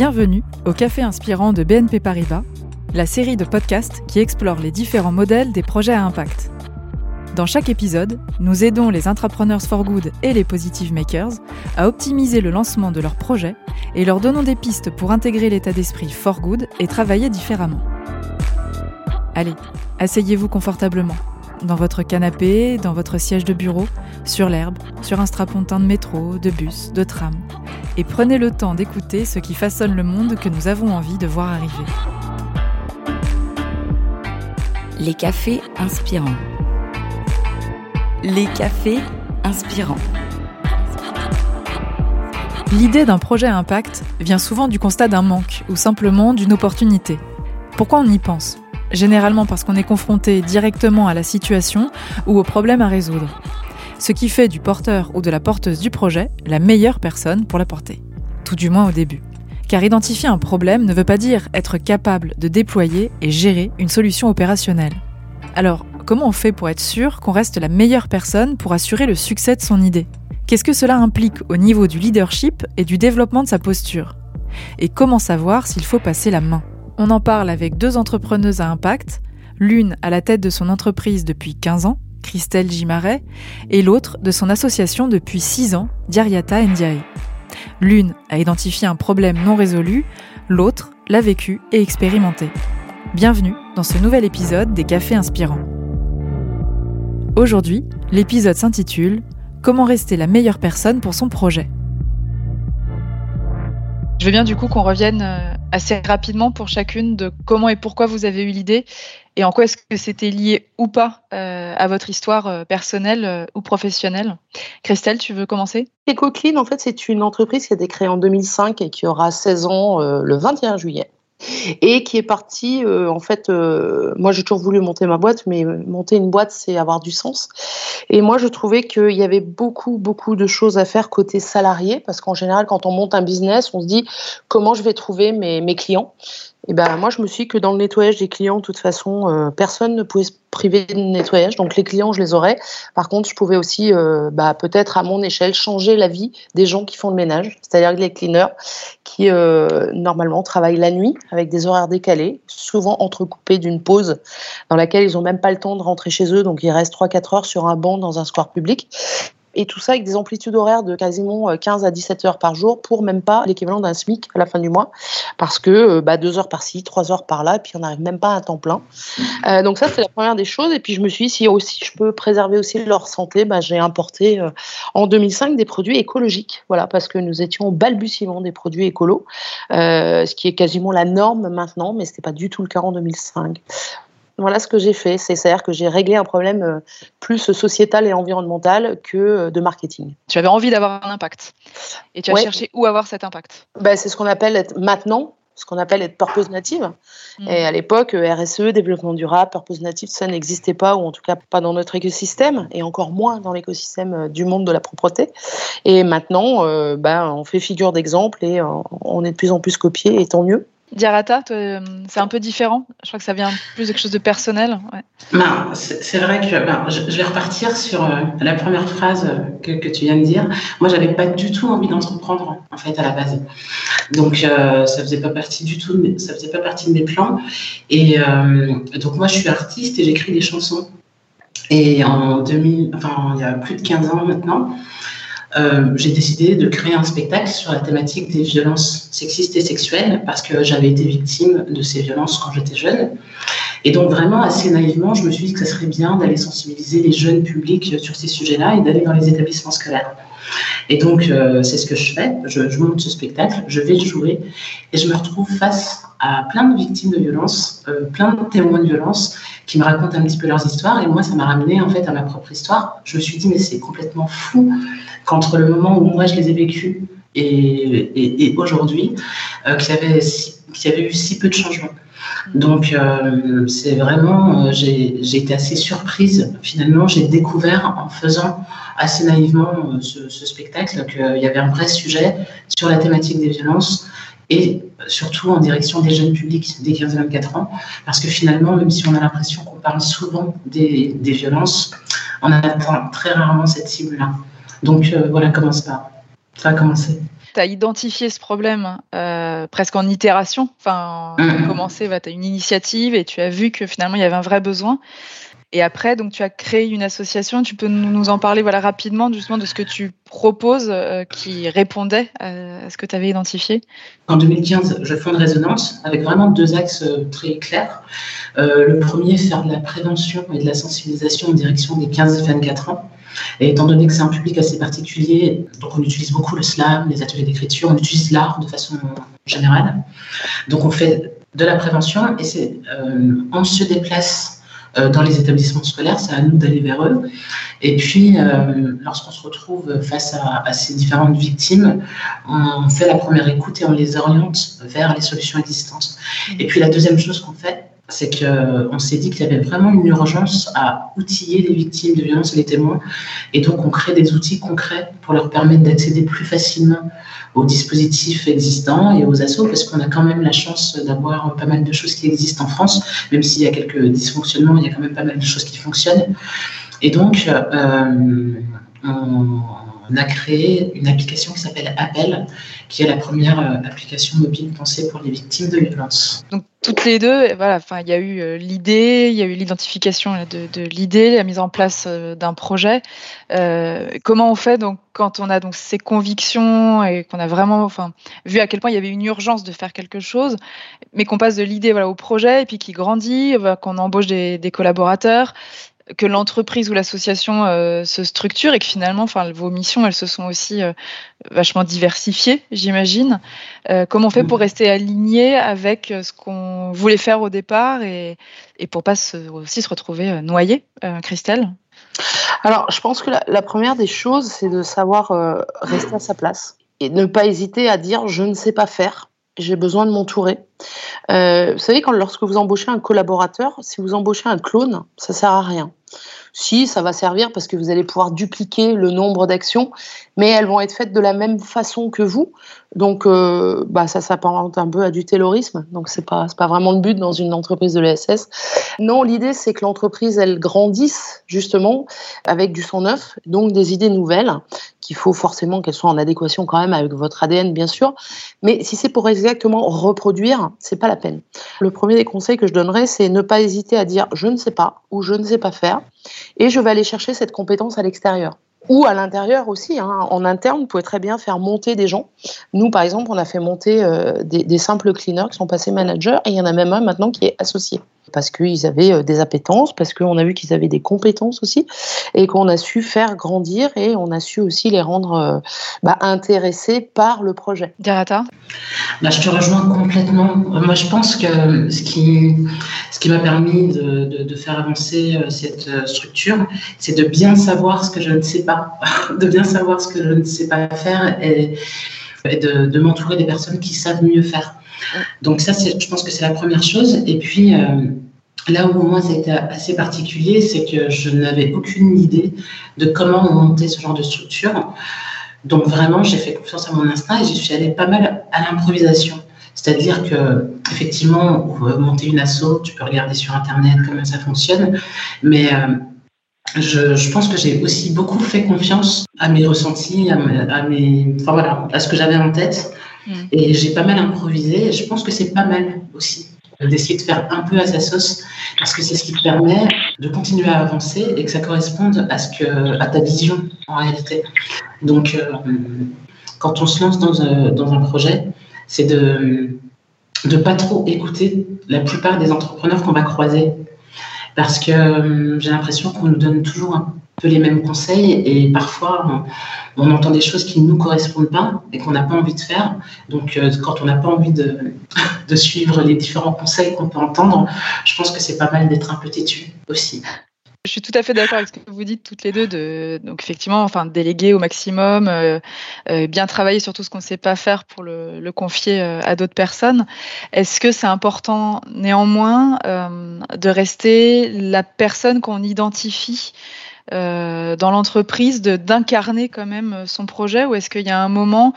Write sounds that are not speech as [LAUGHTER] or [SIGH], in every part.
Bienvenue au Café Inspirant de BNP Paribas, la série de podcasts qui explore les différents modèles des projets à impact. Dans chaque épisode, nous aidons les entrepreneurs for good et les positive makers à optimiser le lancement de leurs projets et leur donnons des pistes pour intégrer l'état d'esprit for good et travailler différemment. Allez, asseyez-vous confortablement, dans votre canapé, dans votre siège de bureau, sur l'herbe, sur un strapontin de métro, de bus, de tram, et prenez le temps d'écouter ce qui façonne le monde que nous avons envie de voir arriver. Les cafés inspirants. Les cafés inspirants. L'idée d'un projet à impact vient souvent du constat d'un manque ou simplement d'une opportunité. Pourquoi on y pense? Généralement parce qu'on est confronté directement à la situation ou au problème à résoudre. Ce qui fait du porteur ou de la porteuse du projet la meilleure personne pour la porter. Tout du moins au début. Car identifier un problème ne veut pas dire être capable de déployer et gérer une solution opérationnelle. Alors, comment on fait pour être sûr qu'on reste la meilleure personne pour assurer le succès de son idée? Qu'est-ce que cela implique au niveau du leadership et du développement de sa posture? Et comment savoir s'il faut passer la main? On en parle avec deux entrepreneuses à impact, l'une à la tête de son entreprise depuis 15 ans, Christelle Gimaret, et l'autre de son association depuis 6 ans, Diariata Ndiaye. L'une a identifié un problème non résolu, l'autre l'a vécu et expérimenté. Bienvenue dans ce nouvel épisode des Cafés Inspirants. Aujourd'hui, l'épisode s'intitule Comment rester la meilleure personne pour son projet? Je veux bien du coup qu'on revienne euh, assez rapidement pour chacune de comment et pourquoi vous avez eu l'idée et en quoi est-ce que c'était lié ou pas euh, à votre histoire euh, personnelle ou professionnelle. Christelle, tu veux commencer? EcoClean, en fait, c'est une entreprise qui a été créée en 2005 et qui aura 16 ans le 21 juillet et qui est parti. Euh, en fait, euh, moi j'ai toujours voulu monter ma boîte, mais monter une boîte c'est avoir du sens. Et moi je trouvais qu'il y avait beaucoup beaucoup de choses à faire côté salarié, parce qu'en général quand on monte un business, on se dit comment je vais trouver mes, mes clients? Et ben moi je me suis dit que dans le nettoyage des clients, de toute façon, euh, personne ne pouvait se priver de nettoyage. Donc les clients, je les aurais. Par contre, je pouvais aussi, euh, bah, peut-être à mon échelle, changer la vie des gens qui font le ménage, c'est-à-dire les cleaners qui euh, normalement travaillent la nuit avec des horaires décalés, souvent entrecoupés d'une pause dans laquelle ils n'ont même pas le temps de rentrer chez eux, donc ils restent 3-4 heures sur un banc dans un square public et tout ça avec des amplitudes horaires de quasiment 15 euh, à 17 heures par jour pour même pas l'équivalent d'un SMIC à la fin du mois parce que euh, bah, deux heures par-ci, trois heures par-là, et puis on n'arrive même pas à un temps plein. Euh, donc ça c'est la première des choses. Et puis je me suis dit si aussi je peux préserver aussi leur santé, bah, j'ai importé en 2005 des produits écologiques, voilà parce que nous étions au balbutiement des produits écolos, ce qui est quasiment la norme maintenant, mais c'était pas du tout le cas en 2005. Voilà ce que j'ai fait. C'est-à-dire que j'ai réglé un problème euh, plus sociétal et environnemental que euh, de marketing. Tu avais envie d'avoir un impact. Et tu as cherché où avoir cet impact ben, C'est ce qu'on appelle être maintenant ce qu'on appelle être purpose native. Hmm. Et à l'époque, RSE, développement durable, purpose native, ça n'existait pas, ou en tout cas pas dans notre écosystème, et encore moins dans l'écosystème euh, du monde de la propreté. Et maintenant, ben, on fait figure d'exemple et on est de plus en plus copié, et tant mieux. Diarata, c'est un peu différent. Je crois que ça vient plus de quelque chose de personnel. Ben, c'est vrai que ben, je, vais repartir sur euh, la première phrase que, tu viens de dire. Moi, j'avais pas du tout envie d'entreprendre en fait à la base. Donc, euh, ça faisait pas partie du tout. Ça faisait pas partie de mes plans. Et euh, donc, moi, je suis artiste et j'écris des chansons. Et en 2000, enfin, il y a plus de 15 ans maintenant, euh, j'ai décidé de créer un spectacle sur la thématique des violences sexistes et sexuelles parce que j'avais été victime de ces violences quand j'étais jeune. Et donc vraiment, assez naïvement, je me suis dit que ça serait bien d'aller sensibiliser les jeunes publics sur ces sujets-là et d'aller dans les établissements scolaires. Et donc, euh, c'est ce que je fais. Je, monte ce spectacle, je vais le jouer, et je me retrouve face à plein de victimes de violences, euh, plein de témoins de violences qui me racontent un petit peu leurs histoires. Et moi, ça m'a ramené en fait à ma propre histoire. Je me suis dit, mais c'est complètement fou qu'entre le moment où moi je les ai vécus et, aujourd'hui, euh, qu'il y, avait eu si peu de changements. Donc, euh, c'est vraiment, euh, j'ai été assez surprise. Finalement, j'ai découvert en faisant assez naïvement ce, ce spectacle qu'il y avait un vrai sujet sur la thématique des violences et surtout en direction des jeunes publics des 15-24 ans, parce que finalement, même si on a l'impression qu'on parle souvent des, des, violences, on atteint très rarement cette cible-là. Donc euh, voilà comment ça, ça a commencé. Tu as identifié ce problème euh, presque en itération. Enfin, tu as commencé, tu as une initiative et tu as vu que finalement il y avait un vrai besoin. Et après, donc, tu as créé une association. Tu peux nous en parler voilà, rapidement justement de ce que tu proposes euh, qui répondait à ce que tu avais identifié En 2015, je fonde Résonance avec vraiment deux axes euh, très clairs. Euh, le premier, faire de la prévention et de la sensibilisation en direction des 15-24 ans. Et étant donné que c'est un public assez particulier, donc on utilise beaucoup le slam, les ateliers d'écriture, on utilise l'art de façon générale. Donc on fait de la prévention et c'est on se déplace euh, dans les établissements scolaires, c'est à nous d'aller vers eux. Et puis, euh, lorsqu'on se retrouve face à, ces différentes victimes, on fait la première écoute et on les oriente vers les solutions existantes. Et puis, la deuxième chose qu'on fait, c'est qu'on s'est dit qu'il y avait vraiment une urgence à outiller les victimes de violences et les témoins. Et donc, on crée des outils concrets pour leur permettre d'accéder plus facilement aux dispositifs existants et aux assos, parce qu'on a quand même la chance d'avoir pas mal de choses qui existent en France, même s'il y a quelques dysfonctionnements, il y a quand même pas mal de choses qui fonctionnent. Et donc, euh, on, a créé une application qui s'appelle Appel, qui est la première euh, application mobile pensée pour les victimes de violences. Donc toutes les deux, voilà, enfin il y a eu euh, l'idée, il y a eu l'identification de, l'idée, la mise en place euh, d'un projet. comment on fait donc quand on a donc ces convictions et qu'on a vraiment, enfin vu à quel point il y avait une urgence de faire quelque chose, mais qu'on passe de l'idée voilà au projet et puis qui grandit, qu'on embauche des collaborateurs que l'entreprise ou l'association euh, se structure et que finalement, enfin, vos missions, elles se sont aussi euh, vachement diversifiées, j'imagine. Euh, comment on fait pour rester aligné avec ce qu'on voulait faire au départ et, et pour pas aussi se retrouver noyé, Christelle? Alors, je pense que la, première des choses, c'est de savoir rester à sa place et ne pas hésiter à dire je ne sais pas faire j'ai besoin de m'entourer. vous savez, quand lorsque vous embauchez un collaborateur, si vous embauchez un clone, ça sert à rien. Si, ça va servir parce que vous allez pouvoir dupliquer le nombre d'actions, mais elles vont être faites de la même façon que vous. Donc, euh, bah, ça s'apparente un peu à du terrorisme. Donc, c'est pas, pas vraiment le but dans une entreprise de l'ESS. Non, l'idée, c'est que l'entreprise, elle grandisse justement avec du sang neuf, donc des idées nouvelles, qu'il faut forcément qu'elles soient en adéquation quand même avec votre ADN, bien sûr. Mais si c'est pour exactement reproduire, c'est pas la peine. Le premier des conseils que je donnerais, c'est ne pas hésiter à dire je ne sais pas ou je ne sais pas faire et je vais aller chercher cette compétence à l'extérieur. Ou à l'intérieur aussi, hein. en interne, vous pouvez très bien faire monter des gens. Nous, par exemple, on a fait monter euh, des, des, simples cleaners qui sont passés managers, et il y en a même un maintenant qui est associé parce qu'ils avaient euh, des appétences, parce qu'on a vu qu'ils avaient des compétences aussi, et qu'on a su faire grandir et on a su aussi les rendre euh, bah, intéressés par le projet. Dirata bah, Je te rejoins complètement. Moi, je pense que ce qui, ce qui m'a permis de, de, faire avancer euh, cette structure, c'est de bien savoir ce que je ne sais pas, [LAUGHS] de bien savoir ce que je ne sais pas faire et, de, de m'entourer des personnes qui savent mieux faire. Donc ça, je pense que c'est la première chose. Et puis, euh, là où moi, c'était assez particulier, c'est que je n'avais aucune idée de comment monter ce genre de structure. Donc vraiment, j'ai fait confiance à mon instinct et j'y suis allée pas mal à l'improvisation. C'est-à-dire que effectivement, monter une asso, tu peux regarder sur internet comment ça fonctionne, mais euh, je, pense que j'ai aussi beaucoup fait confiance à mes ressentis, à mes, enfin voilà, à ce que j'avais en tête. Mm. Et j'ai pas mal improvisé. Et je pense que c'est pas mal aussi d'essayer de faire un peu à sa sauce parce que c'est ce qui te permet de continuer à avancer et que ça corresponde à, ce que, à ta vision en réalité. Donc, euh, quand on se lance dans un, euh, dans un projet, c'est de ne pas trop écouter la plupart des entrepreneurs qu'on va croiser parce que euh, j'ai l'impression qu'on nous donne toujours un peu les mêmes conseils et parfois on, entend des choses qui ne nous correspondent pas et qu'on n'a pas envie de faire. Donc euh, quand on n'a pas envie de, [LAUGHS] de, suivre les différents conseils qu'on peut entendre, je pense que c'est pas mal d'être un peu têtu aussi. Je suis tout à fait d'accord avec ce que vous dites toutes les deux. De, donc effectivement, enfin déléguer au maximum, euh, euh, bien travailler sur tout ce qu'on ne sait pas faire pour le, le confier à d'autres personnes. Est-ce que c'est important néanmoins de rester la personne qu'on identifie euh, dans l'entreprise d'incarner quand même son projet ou est-ce qu'il y a un moment,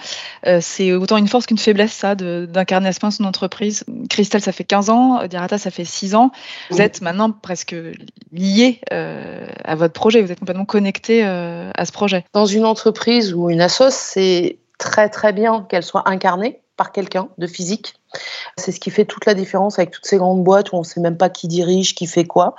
euh, c'est autant une force qu'une faiblesse ça, d'incarner à ce point son entreprise? Christelle, ça fait 15 ans, Dirata, ça fait 6 ans. Vous êtes maintenant presque lié euh, à votre projet, vous êtes complètement connecté à ce projet. Dans une entreprise ou une assoce, c'est très très bien qu'elle soit incarnée par quelqu'un de physique. C'est ce qui fait toute la différence avec toutes ces grandes boîtes où on ne sait même pas qui dirige, qui fait quoi.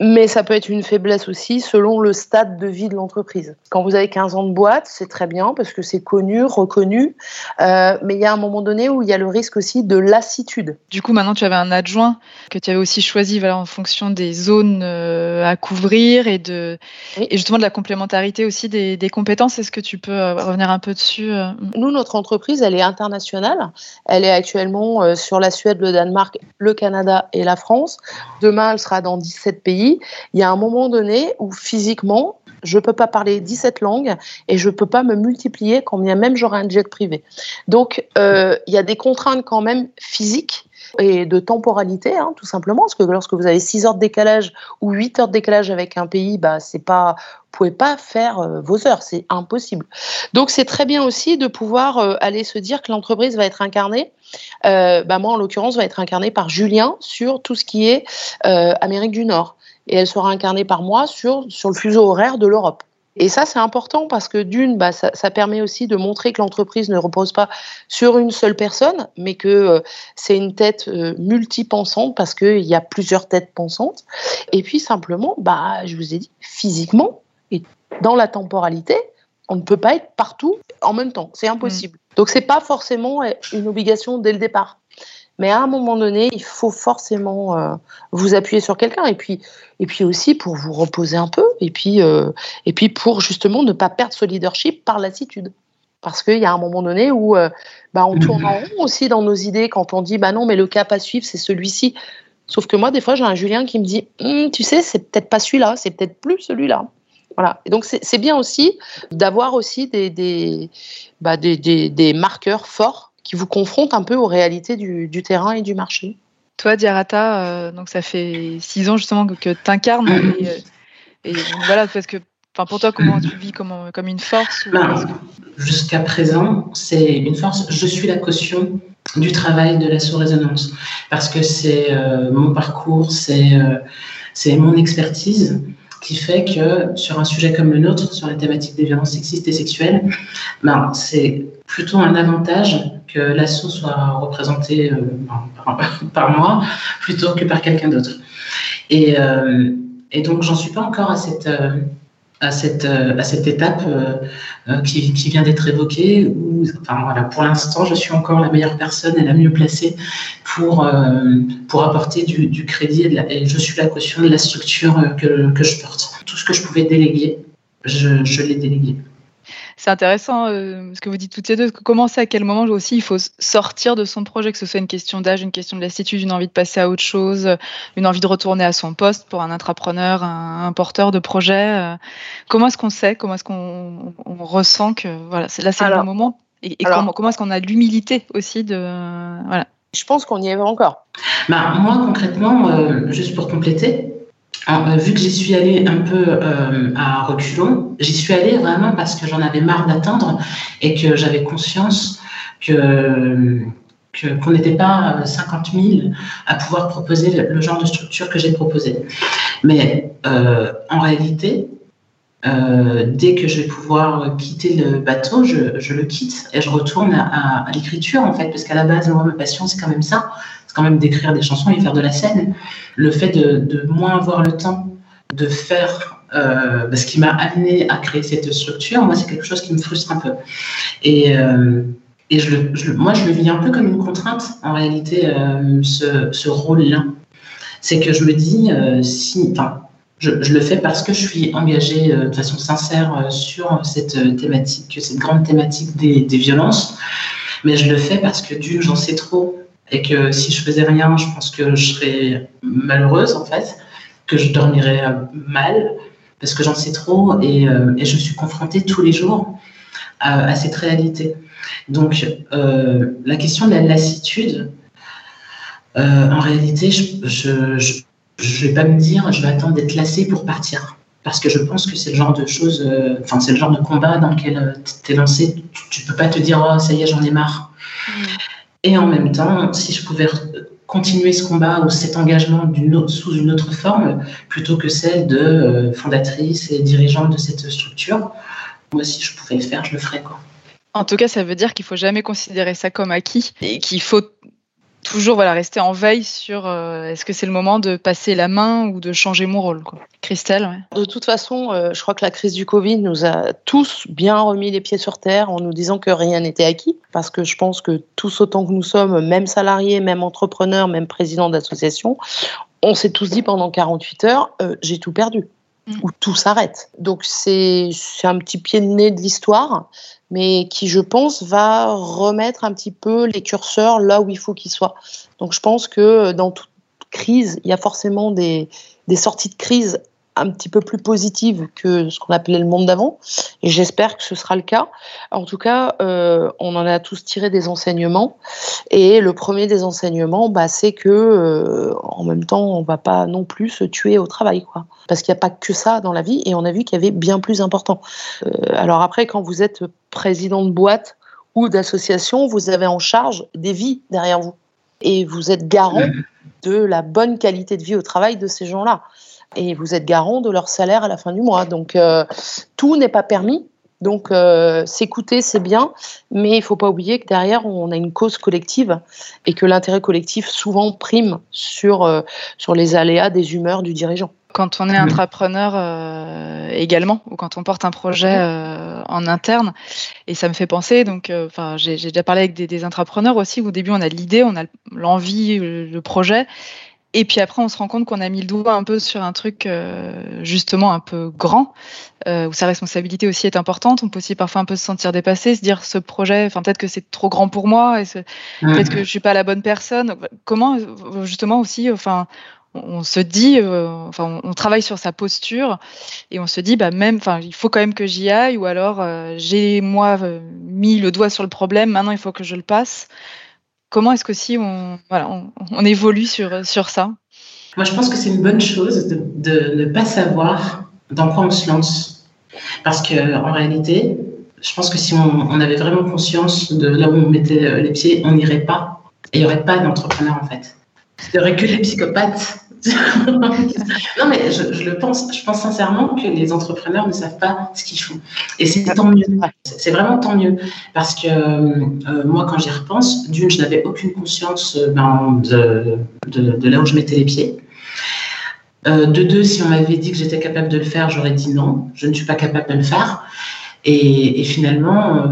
Mais ça peut être une faiblesse aussi selon le stade de vie de l'entreprise. Quand vous avez 15 ans de boîte, c'est très bien parce que c'est connu, reconnu. Euh, mais il y a un moment donné où il y a le risque aussi de lassitude. Du coup, maintenant, tu avais un adjoint que tu avais aussi choisi voilà, en fonction des zones euh, à couvrir et, de, et justement de la complémentarité aussi des, des compétences. Est-ce que tu peux euh, revenir un peu dessus Nous, notre entreprise, elle est internationale. Elle est actuellement sur la Suède, le Danemark, le Canada et la France. Demain, elle sera dans 17 pays il y a un moment donné où physiquement, je ne peux pas parler 17 langues et je ne peux pas me multiplier quand bien même j'aurai un jet privé. Donc, euh, il y a des contraintes quand même physiques et de temporalité, hein, tout simplement, parce que lorsque vous avez 6 heures de décalage ou 8 heures de décalage avec un pays, bah, c'est pas, pouvez pas faire euh, vos heures, c'est impossible. Donc c'est très bien aussi de pouvoir euh, aller se dire que l'entreprise va être incarnée, bah, moi en l'occurrence va être incarnée par Julien sur tout ce qui est Amérique du Nord et elle sera incarnée par moi sur, sur le fuseau horaire de l'Europe. Et ça, c'est important parce que d'une, bah, ça, permet aussi de montrer que l'entreprise ne repose pas sur une seule personne, mais que euh, c'est une tête euh, multipensante parce qu'il y a plusieurs têtes pensantes. Et puis simplement, bah, je vous ai dit, physiquement et dans la temporalité, on ne peut pas être partout en même temps. C'est impossible. Donc, mmh. Donc, c'est pas forcément une obligation dès le départ. Mais à un moment donné, il faut forcément euh, vous appuyer sur quelqu'un. Et puis, et puis aussi pour vous reposer un peu. Et puis, euh, et puis pour justement ne pas perdre ce leadership par lassitude. Parce qu'il y a un moment donné où euh, bah, on tourne en rond aussi dans nos idées quand on dit bah non, mais le cap à suivre, c'est celui-ci. Sauf que moi, des fois, j'ai un Julien qui me dit hum, tu sais, c'est peut-être pas celui-là, c'est peut-être plus celui-là. Voilà. Et donc, c'est bien aussi d'avoir aussi des, des, bah, des, marqueurs forts qui vous confronte un peu aux réalités du, terrain et du marché. Toi, Diarata, euh, donc ça fait six ans justement que, tu incarnes. Euh, et, voilà, parce que pour toi, comment tu vis comme, comme une force ben, Jusqu'à présent, c'est une force. Je suis la caution du travail de la sous-résonance parce que c'est euh, mon parcours, c'est c'est mon expertise qui fait que sur un sujet comme le nôtre, sur la thématique des violences sexistes et sexuelles, ben, c'est plutôt un avantage que l'assaut soit représenté euh, [LAUGHS] par, moi plutôt que par quelqu'un d'autre. Et, euh, et, donc, j'en suis pas encore à cette, euh, à cette, à cette étape qui, qui, vient d'être évoquée, où, enfin, voilà, pour l'instant, je suis encore la meilleure personne et la mieux placée pour, pour apporter du, crédit et, et, je suis la caution de la structure que, que je porte. Tout ce que je pouvais déléguer, je, je l'ai délégué c'est intéressant euh, ce que vous dites toutes les deux. Comment c'est à quel moment aussi il faut sortir de son projet, que ce soit une question d'âge, une question de lassitude, une envie de passer à autre chose, une envie de retourner à son poste pour un intrapreneur, un, porteur de projet. Euh. comment est-ce qu'on sait Comment est-ce qu'on ressent que voilà, c'est là c'est le moment Et, comment, comment est-ce qu'on a l'humilité aussi de voilà. Je pense qu'on y est encore. Bah, moi concrètement, euh, juste pour compléter, euh, vu que j'y suis allée un peu euh, à reculons, j'y suis allée vraiment parce que j'en avais marre d'attendre et que j'avais conscience que qu'on n'était pas 50 000 à pouvoir proposer le, genre de structure que j'ai proposé. Mais euh, en réalité, dès que je vais pouvoir quitter le bateau, je, je le quitte et je retourne à, à l'écriture en fait, parce qu'à la base, moi, ma passion, c'est quand même ça quand même d'écrire des chansons et faire de la scène. Le fait de, moins avoir le temps de faire euh, ce qui m'a amené à créer cette structure, moi, c'est quelque chose qui me frustre un peu. Et, euh, et moi, je le vis un peu comme une contrainte, en réalité, euh, ce, rôle-là. C'est que je me dis, si, je, le fais parce que je suis engagée de façon sincère sur cette thématique, cette grande thématique des, des violences. Mais je le fais parce que d'une, j'en sais trop et que si je faisais rien, je pense que je serais malheureuse en fait, que je dormirais mal parce que j'en sais trop et, euh, je suis confrontée tous les jours à, cette réalité. Donc euh, la question de la lassitude, euh, en réalité, je ne vais pas me dire je vais attendre d'être lassée pour partir. Parce que je pense que c'est le genre de choses, enfin, c'est le genre de combat dans lequel tu es lancé. Tu ne peux pas te dire, oh, ça y est, j'en ai marre. Mmh. Et en même temps, si je pouvais continuer ce combat ou cet engagement sous une autre forme, plutôt que celle de euh, fondatrice et dirigeante de cette structure, moi, si je pouvais le faire, je le ferais. Quoi. En tout cas, ça veut dire qu'il faut jamais considérer ça comme acquis et qu'il faut toujours voilà, rester en veille sur euh, est-ce que c'est le moment de passer la main ou de changer mon rôle. Christelle De toute façon, euh, je crois que la crise du Covid nous a tous bien remis les pieds sur terre en nous disant que rien n'était acquis. Parce que je pense que tous autant que nous sommes, même salariés, même entrepreneurs, même présidents d'associations, on s'est tous dit pendant 48 heures, euh, j'ai tout perdu. Mm. Ou tout s'arrête. Donc c'est un petit pied de nez de l'histoire mais qui, je pense, va remettre un petit peu les curseurs là où il faut qu'ils soient. Donc, je pense que dans toute crise, il y a forcément des, des sorties de crise un petit peu plus positive que ce qu'on appelait le monde d'avant. Et j'espère que ce sera le cas. En tout cas, euh, on en a tous tiré des enseignements. Et le premier des enseignements, bah, c'est que euh, en même temps, on va pas non plus se tuer au travail, quoi. Parce qu'il n'y a pas que ça dans la vie. Et on a vu qu'il y avait bien plus important. Euh, alors après, quand vous êtes président de boîte ou d'association, vous avez en charge des vies derrière vous. Et vous êtes garant de la bonne qualité de vie au travail de ces gens-là et vous êtes garant de leur salaire à la fin du mois. Donc euh, tout n'est pas permis. Donc euh, s'écouter, c'est bien, mais il ne faut pas oublier que derrière, on a une cause collective et que l'intérêt collectif souvent prime sur, euh, sur les aléas des humeurs du dirigeant. Quand on est entrepreneur également, ou quand on porte un projet en interne, et ça me fait penser, donc, enfin, j'ai déjà parlé avec des, des, entrepreneurs aussi, où au début on a l'idée, on a l'envie, le projet, et puis après, on se rend compte qu'on a mis le doigt un peu sur un truc euh, justement un peu grand, euh, où sa responsabilité aussi est importante. On peut aussi parfois un peu se sentir dépassé, se dire ce projet, enfin peut-être que c'est trop grand pour moi, et peut-être que je suis pas la bonne personne. Comment justement aussi, enfin, on, se dit, euh, enfin, on, travaille sur sa posture et on se dit, bah même, enfin, il faut quand même que j'y aille, ou alors j'ai moi mis le doigt sur le problème, maintenant il faut que je le passe. Comment est-ce que si on, voilà, on, évolue sur, sur ça? Moi, je pense que c'est une bonne chose de, ne pas savoir dans quoi on se lance. Parce qu'en réalité, je pense que si on, on, avait vraiment conscience de là où on mettait euh, les pieds, on n'irait pas. Et il n'y aurait pas d'entrepreneur, en fait. Il n'y aurait que des psychopathes non, mais je, le pense. Je pense sincèrement que les entrepreneurs ne savent pas ce qu'ils font. Et c'est tant mieux. C'est vraiment tant mieux. Parce que euh, moi, quand j'y repense, d'une, je n'avais aucune conscience euh, ben, de, de, là où je mettais les pieds. Euh, de deux, si on m'avait dit que j'étais capable de le faire, j'aurais dit non, je ne suis pas capable de le faire. Et, finalement,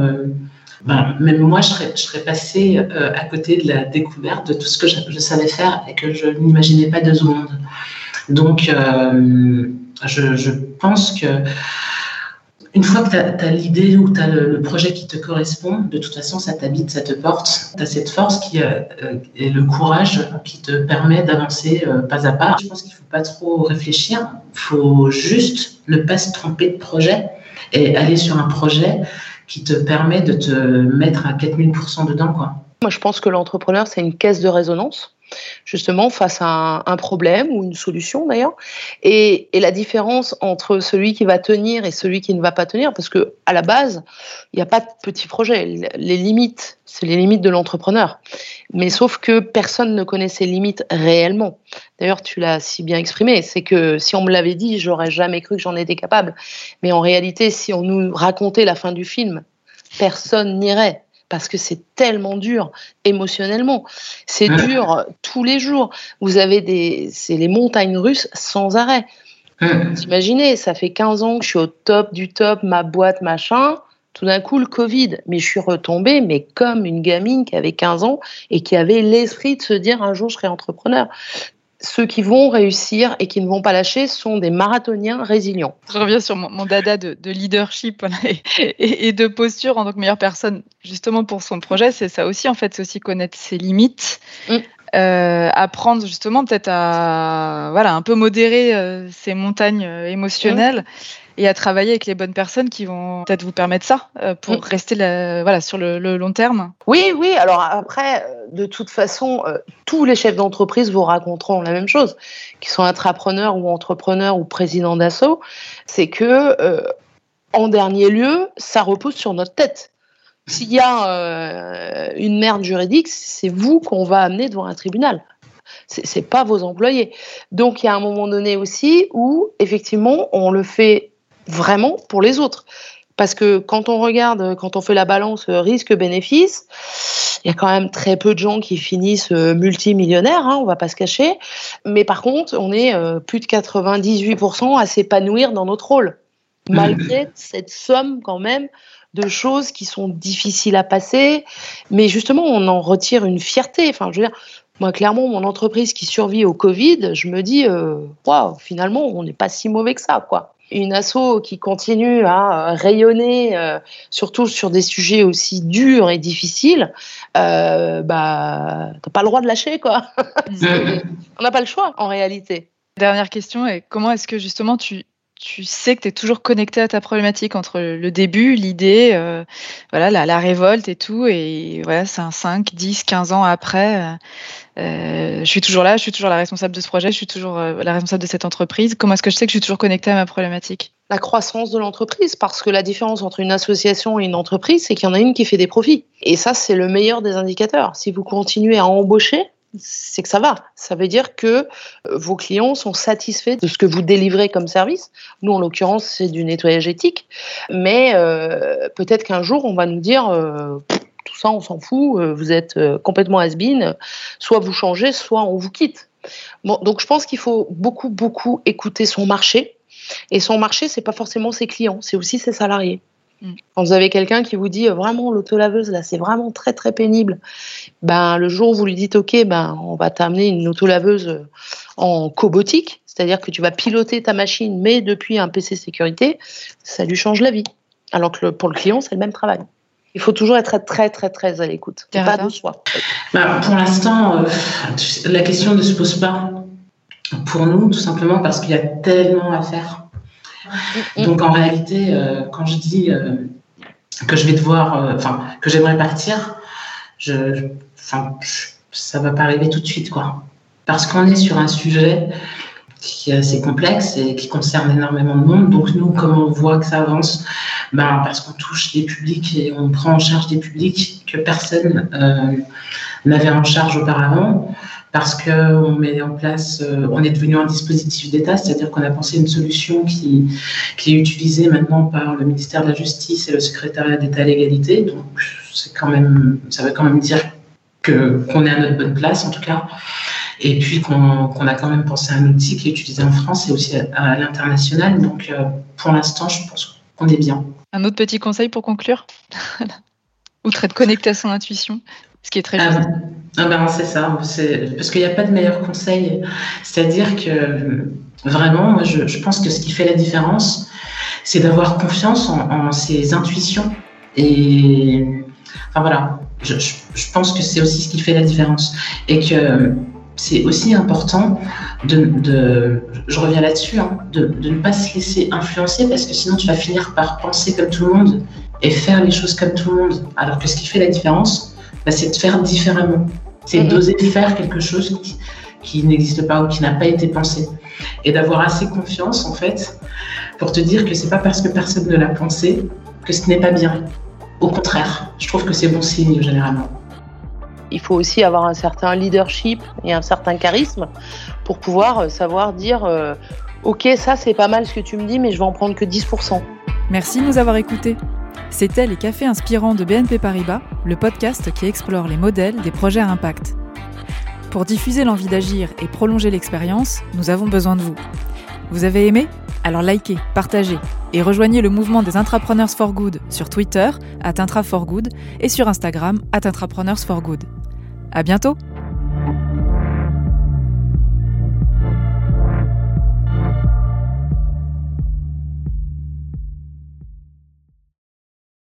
même moi, je serais, je passée euh, à côté de la découverte de tout ce que je, savais faire et que je n'imaginais pas deux secondes. Donc, euh, je, pense que une fois que tu as, l'idée ou tu as le, projet qui te correspond, de toute façon, ça t'habite, ça te porte. Tu as cette force qui euh, et le courage qui te permet d'avancer pas à pas. Je pense qu'il ne faut pas trop réfléchir. Il faut juste ne pas se tromper de projet et aller sur un projet qui te permet de te mettre à 4000% dedans. Quoi. Moi, je pense que l'entrepreneur, c'est une caisse de résonance justement face à un, problème ou une solution d'ailleurs. Et, la différence entre celui qui va tenir et celui qui ne va pas tenir, parce que à la base, il n'y a pas de petit projet. Les limites, c'est les limites de l'entrepreneur. Mais sauf que personne ne connaît ses limites réellement. D'ailleurs, tu l'as si bien exprimé, c'est que si on me l'avait dit, j'aurais jamais cru que j'en étais capable. Mais en réalité, si on nous racontait la fin du film, personne n'irait parce que c'est tellement dur émotionnellement. C'est dur tous les jours. Vous avez des, c'est les montagnes russes sans arrêt. Imaginez, ça fait 15 ans que je suis au top du top, ma boîte, machin. Tout d'un coup, le Covid. Mais je suis retombée, mais comme une gamine qui avait 15 ans et qui avait l'esprit de se dire un jour je serai entrepreneur ceux qui vont réussir et qui ne vont pas lâcher sont des marathoniens résilients. Je reviens sur mon, dada de, leadership et, de posture en tant que meilleure personne, justement pour son projet. C'est ça aussi, en fait, c'est aussi connaître ses limites. Mm. Euh, apprendre justement peut-être à voilà un peu modérer euh, ses montagnes euh, émotionnelles et à travailler avec les bonnes personnes qui vont peut-être vous permettre ça euh, pour mm. rester voilà, sur le, long terme Oui, oui. Alors après, euh, de toute façon, euh, tous les chefs d'entreprise vous raconteront la même chose, qu'ils soient intrapreneurs ou entrepreneurs ou présidents d'assaut, c'est que, en dernier lieu, ça repose sur notre tête. S'il y a une merde juridique, c'est vous qu'on va amener devant un tribunal c'est pas vos employés. Donc il y a un moment donné aussi où effectivement on le fait vraiment pour les autres. Parce que quand on regarde, quand on fait la balance risque-bénéfice, il y a quand même très peu de gens qui finissent multimillionnaires, hein, on va pas se cacher. Mais par contre, on est plus de 98% à s'épanouir dans notre rôle, malgré cette somme quand même de choses qui sont difficiles à passer, mais justement, on en retire une fierté. Enfin, je veux dire, moi, clairement, mon entreprise qui survit au Covid, je me dis, euh, finalement, on n'est pas si mauvais que ça, quoi. Une asso qui continue à rayonner, euh, surtout sur des sujets aussi durs et difficiles, euh, bah, t'as pas le droit de lâcher, quoi. [LAUGHS] on n'a pas le choix, en réalité. Dernière question, et comment est-ce que justement tu, tu sais que tu es toujours connecté à ta problématique entre le début, l'idée, euh, voilà, la, révolte et tout, et voilà, c'est un 5, 10, 15 ans après, euh, euh, je suis toujours là, je suis toujours la responsable de ce projet, je suis toujours la responsable de cette entreprise. Comment est-ce que je sais que je suis toujours connectée à ma problématique? La croissance de l'entreprise, parce que la différence entre une association et une entreprise, c'est qu'il y en a une qui fait des profits. Et ça, c'est le meilleur des indicateurs. Si vous continuez à embaucher, c'est que ça va. Ça veut dire que euh, vos clients sont satisfaits de ce que vous délivrez comme service. Nous, en l'occurrence, c'est du nettoyage éthique. Mais euh, peut-être qu'un jour, on va nous dire euh, tout ça, on s'en fout, vous êtes complètement has-been, soit vous changez, soit on vous quitte. Bon, donc je pense qu'il faut beaucoup, beaucoup écouter son marché. Et son marché, c'est pas forcément ses clients, c'est aussi ses salariés. Mm. Quand vous avez quelqu'un qui vous dit euh, vraiment l'autolaveuse là c'est vraiment très très pénible, ben le jour où vous lui dites ok ben on va t'amener une autolaveuse euh, en cobotique, c'est-à-dire que tu vas piloter ta machine mais depuis un PC sécurité, ça lui change la vie. Alors que pour le client c'est le même travail. Il faut toujours être très très très à l'écoute, pas de soi. Bah, pour l'instant, euh, la question ne se pose pas pour nous tout simplement parce qu'il y a tellement à faire. Donc en réalité, euh, quand je dis euh, que je vais devoir, euh, enfin que j'aimerais partir, je, enfin, ça va pas arriver tout de suite, quoi. Parce qu'on est sur un sujet qui est assez complexe et qui concerne énormément de monde. Donc nous, comment on voit que ça avance? Ben, Parce qu'on touche des publics et on prend en charge des publics que personne n'avait en charge auparavant parce qu'on met en place, euh, on est devenu un dispositif d'État, c'est-à-dire qu'on a pensé une solution qui, est utilisée maintenant par le ministère de la Justice et le secrétariat d'État à l'égalité. Donc, c'est quand même, ça veut quand même dire que, qu'on est à notre bonne place, en tout cas. Et puis qu'on, a quand même pensé à un outil qui est utilisé en France et aussi à, l'international. Donc, euh, pour l'instant, je pense qu'on est bien. Un autre petit conseil pour conclure? [LAUGHS] Outre être connecté à son intuition, ce qui est très ah, ah ben c'est ça, parce qu'il n'y a pas de meilleur conseil. C'est-à-dire que vraiment, moi, je, pense que ce qui fait la différence, c'est d'avoir confiance en, ses intuitions. Et enfin voilà, je, pense que c'est aussi ce qui fait la différence. Et que c'est aussi important de, je reviens là-dessus, hein, de, de, ne pas se laisser influencer parce que sinon tu vas finir par penser comme tout le monde et faire les choses comme tout le monde. Alors que ce qui fait la différence, bah, c'est de faire différemment. C'est mhm. d'oser faire quelque chose qui, n'existe pas ou qui n'a pas été pensé. Et d'avoir assez confiance, en fait, pour te dire que c'est pas parce que personne ne l'a pensé que ce n'est pas bien. Au contraire, je trouve que c'est bon signe généralement. Il faut aussi avoir un certain leadership et un certain charisme pour pouvoir euh, savoir dire euh, Ok, ça c'est pas mal ce que tu me dis, mais je vais en prendre que 10%. Merci de nous avoir écoutés. C'était Les Cafés Inspirants de BNP Paribas, le podcast qui explore les modèles des projets à impact. Pour diffuser l'envie d'agir et prolonger l'expérience, nous avons besoin de vous. Vous avez aimé? Alors likez, partagez et rejoignez le mouvement des Intrapreneurs for Good sur Twitter, at Intra for Good, et sur Instagram, at Intrapreneurs for Good. À bientôt